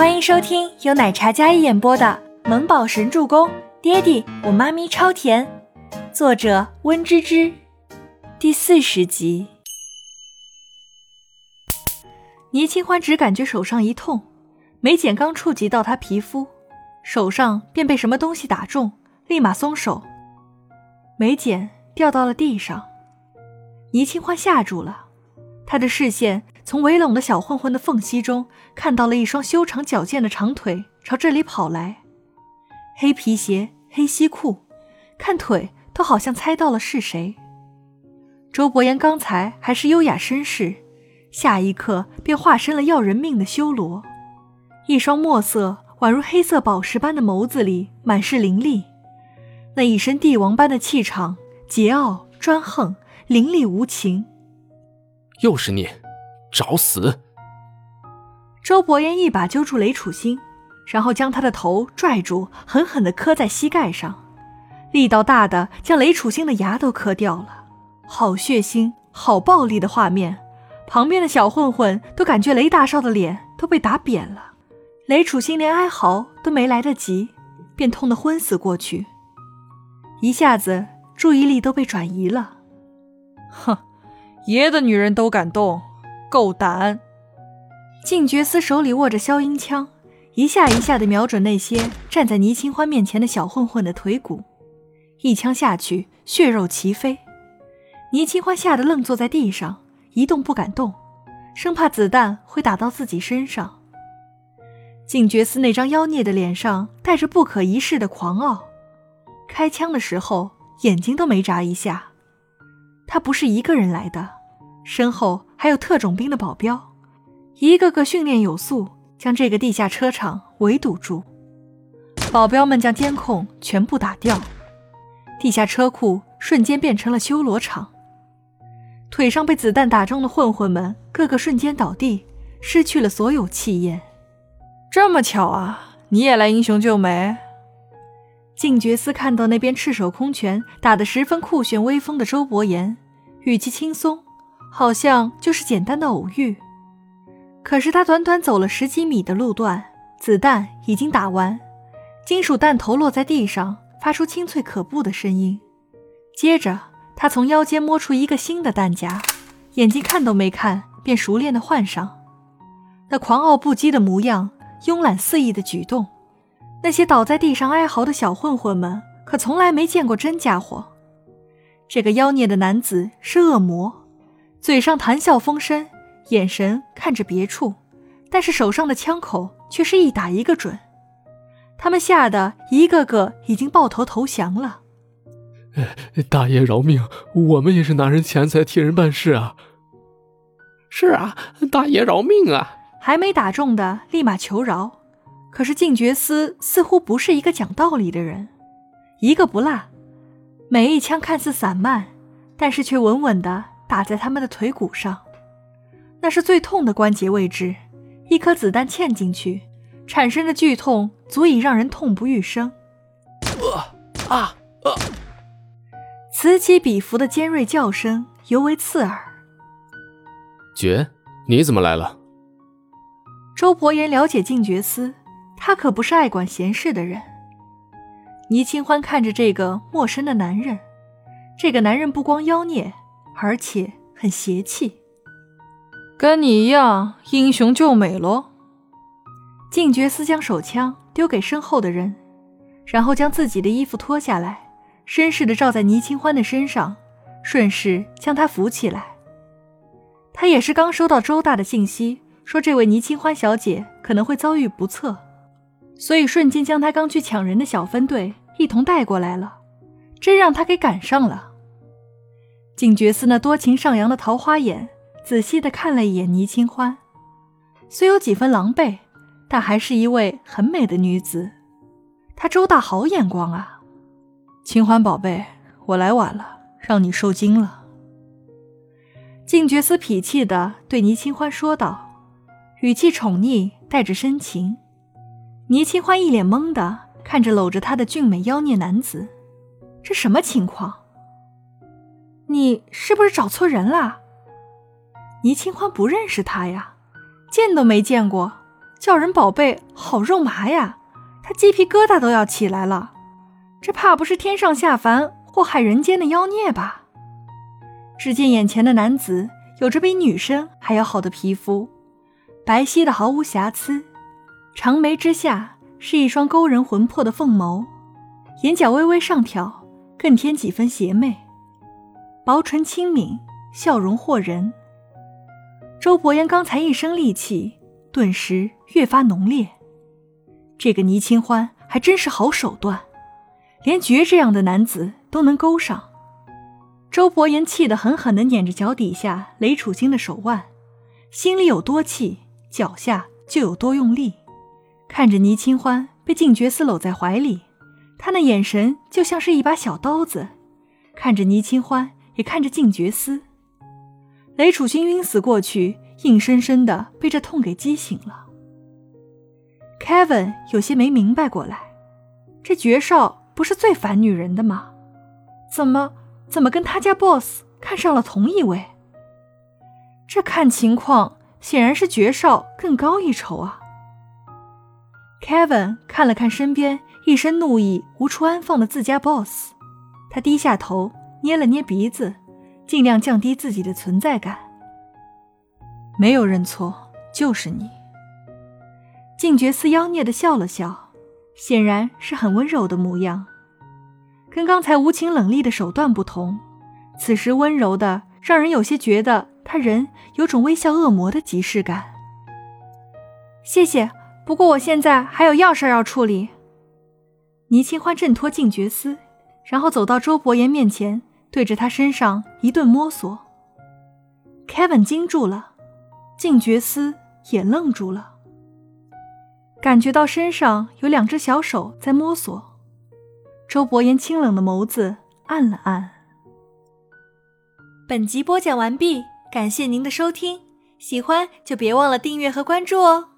欢迎收听由奶茶嘉一演播的《萌宝神助攻》，爹地我妈咪超甜，作者温芝芝。第四十集。倪清欢只感觉手上一痛，眉剪刚触及到她皮肤，手上便被什么东西打中，立马松手，眉剪掉到了地上。倪清欢吓住了，她的视线。从围拢的小混混的缝隙中，看到了一双修长矫健的长腿朝这里跑来，黑皮鞋、黑西裤，看腿都好像猜到了是谁。周伯言刚才还是优雅绅士，下一刻便化身了要人命的修罗，一双墨色宛如黑色宝石般的眸子里满是凌厉，那一身帝王般的气场，桀骜专横，凌厉无情。又是你！找死！周伯言一把揪住雷楚星，然后将他的头拽住，狠狠地磕在膝盖上，力道大的将雷楚星的牙都磕掉了。好血腥、好暴力的画面，旁边的小混混都感觉雷大少的脸都被打扁了。雷楚星连哀嚎都没来得及，便痛得昏死过去，一下子注意力都被转移了。哼，爷的女人都敢动！够胆！静觉司手里握着消音枪，一下一下的瞄准那些站在倪清欢面前的小混混的腿骨，一枪下去，血肉齐飞。倪清欢吓得愣坐在地上，一动不敢动，生怕子弹会打到自己身上。静觉司那张妖孽的脸上带着不可一世的狂傲，开枪的时候眼睛都没眨一下。他不是一个人来的。身后还有特种兵的保镖，一个个训练有素，将这个地下车场围堵住。保镖们将监控全部打掉，地下车库瞬间变成了修罗场。腿上被子弹打中的混混们，个个瞬间倒地，失去了所有气焰。这么巧啊，你也来英雄救美？静觉司看到那边赤手空拳打得十分酷炫威风的周伯言，语气轻松。好像就是简单的偶遇，可是他短短走了十几米的路段，子弹已经打完，金属弹头落在地上，发出清脆可怖的声音。接着，他从腰间摸出一个新的弹夹，眼睛看都没看，便熟练的换上。那狂傲不羁的模样，慵懒肆意的举动，那些倒在地上哀嚎的小混混们，可从来没见过真家伙。这个妖孽的男子是恶魔。嘴上谈笑风生，眼神看着别处，但是手上的枪口却是一打一个准。他们吓得一个个已经抱头投降了。大爷饶命，我们也是拿人钱财替人办事啊！是啊，大爷饶命啊！还没打中的立马求饶。可是静觉司似乎不是一个讲道理的人，一个不落，每一枪看似散漫，但是却稳稳的。打在他们的腿骨上，那是最痛的关节位置。一颗子弹嵌进去，产生的剧痛足以让人痛不欲生。啊啊！此起彼伏的尖锐叫声尤为刺耳。爵，你怎么来了？周伯言了解静觉司，他可不是爱管闲事的人。倪清欢看着这个陌生的男人，这个男人不光妖孽。而且很邪气，跟你一样英雄救美喽。静觉斯将手枪丢给身后的人，然后将自己的衣服脱下来，绅士的罩在倪清欢的身上，顺势将她扶起来。他也是刚收到周大的信息，说这位倪清欢小姐可能会遭遇不测，所以瞬间将他刚去抢人的小分队一同带过来了，真让他给赶上了。静觉寺那多情上扬的桃花眼，仔细地看了一眼倪清欢，虽有几分狼狈，但还是一位很美的女子。她周大好眼光啊！清欢宝贝，我来晚了，让你受惊了。静觉寺痞气地对倪清欢说道，语气宠溺，带着深情。倪清欢一脸懵的看着搂着她的俊美妖孽男子，这什么情况？你是不是找错人了？倪清欢不认识他呀，见都没见过，叫人宝贝，好肉麻呀！他鸡皮疙瘩都要起来了。这怕不是天上下凡祸害人间的妖孽吧？只见眼前的男子有着比女生还要好的皮肤，白皙的毫无瑕疵，长眉之下是一双勾人魂魄的凤眸，眼角微微上挑，更添几分邪魅。薄唇轻抿，笑容惑人。周伯言刚才一身戾气，顿时越发浓烈。这个倪清欢还真是好手段，连绝这样的男子都能勾上。周伯言气得狠狠地捻着脚底下雷楚清的手腕，心里有多气，脚下就有多用力。看着倪清欢被静觉寺搂在怀里，他那眼神就像是一把小刀子。看着倪清欢，也看着静觉司，雷楚清晕死过去，硬生生的被这痛给激醒了。Kevin 有些没明白过来，这爵少不是最烦女人的吗？怎么？怎么跟他家 boss 看上了同一位？这看情况显然是爵少更高一筹啊！Kevin 看了看身边一身怒意无处安放的自家 boss，他低下头捏了捏鼻子，尽量降低自己的存在感。没有认错，就是你。静觉寺妖孽的笑了笑，显然是很温柔的模样。跟刚才无情冷厉的手段不同，此时温柔的让人有些觉得他人有种微笑恶魔的即视感。谢谢，不过我现在还有要事要处理。倪清欢挣脱静觉司，然后走到周伯言面前，对着他身上一顿摸索。Kevin 惊住了，静觉思也愣住了，感觉到身上有两只小手在摸索。周伯言清冷的眸子暗了暗。本集播讲完毕，感谢您的收听，喜欢就别忘了订阅和关注哦。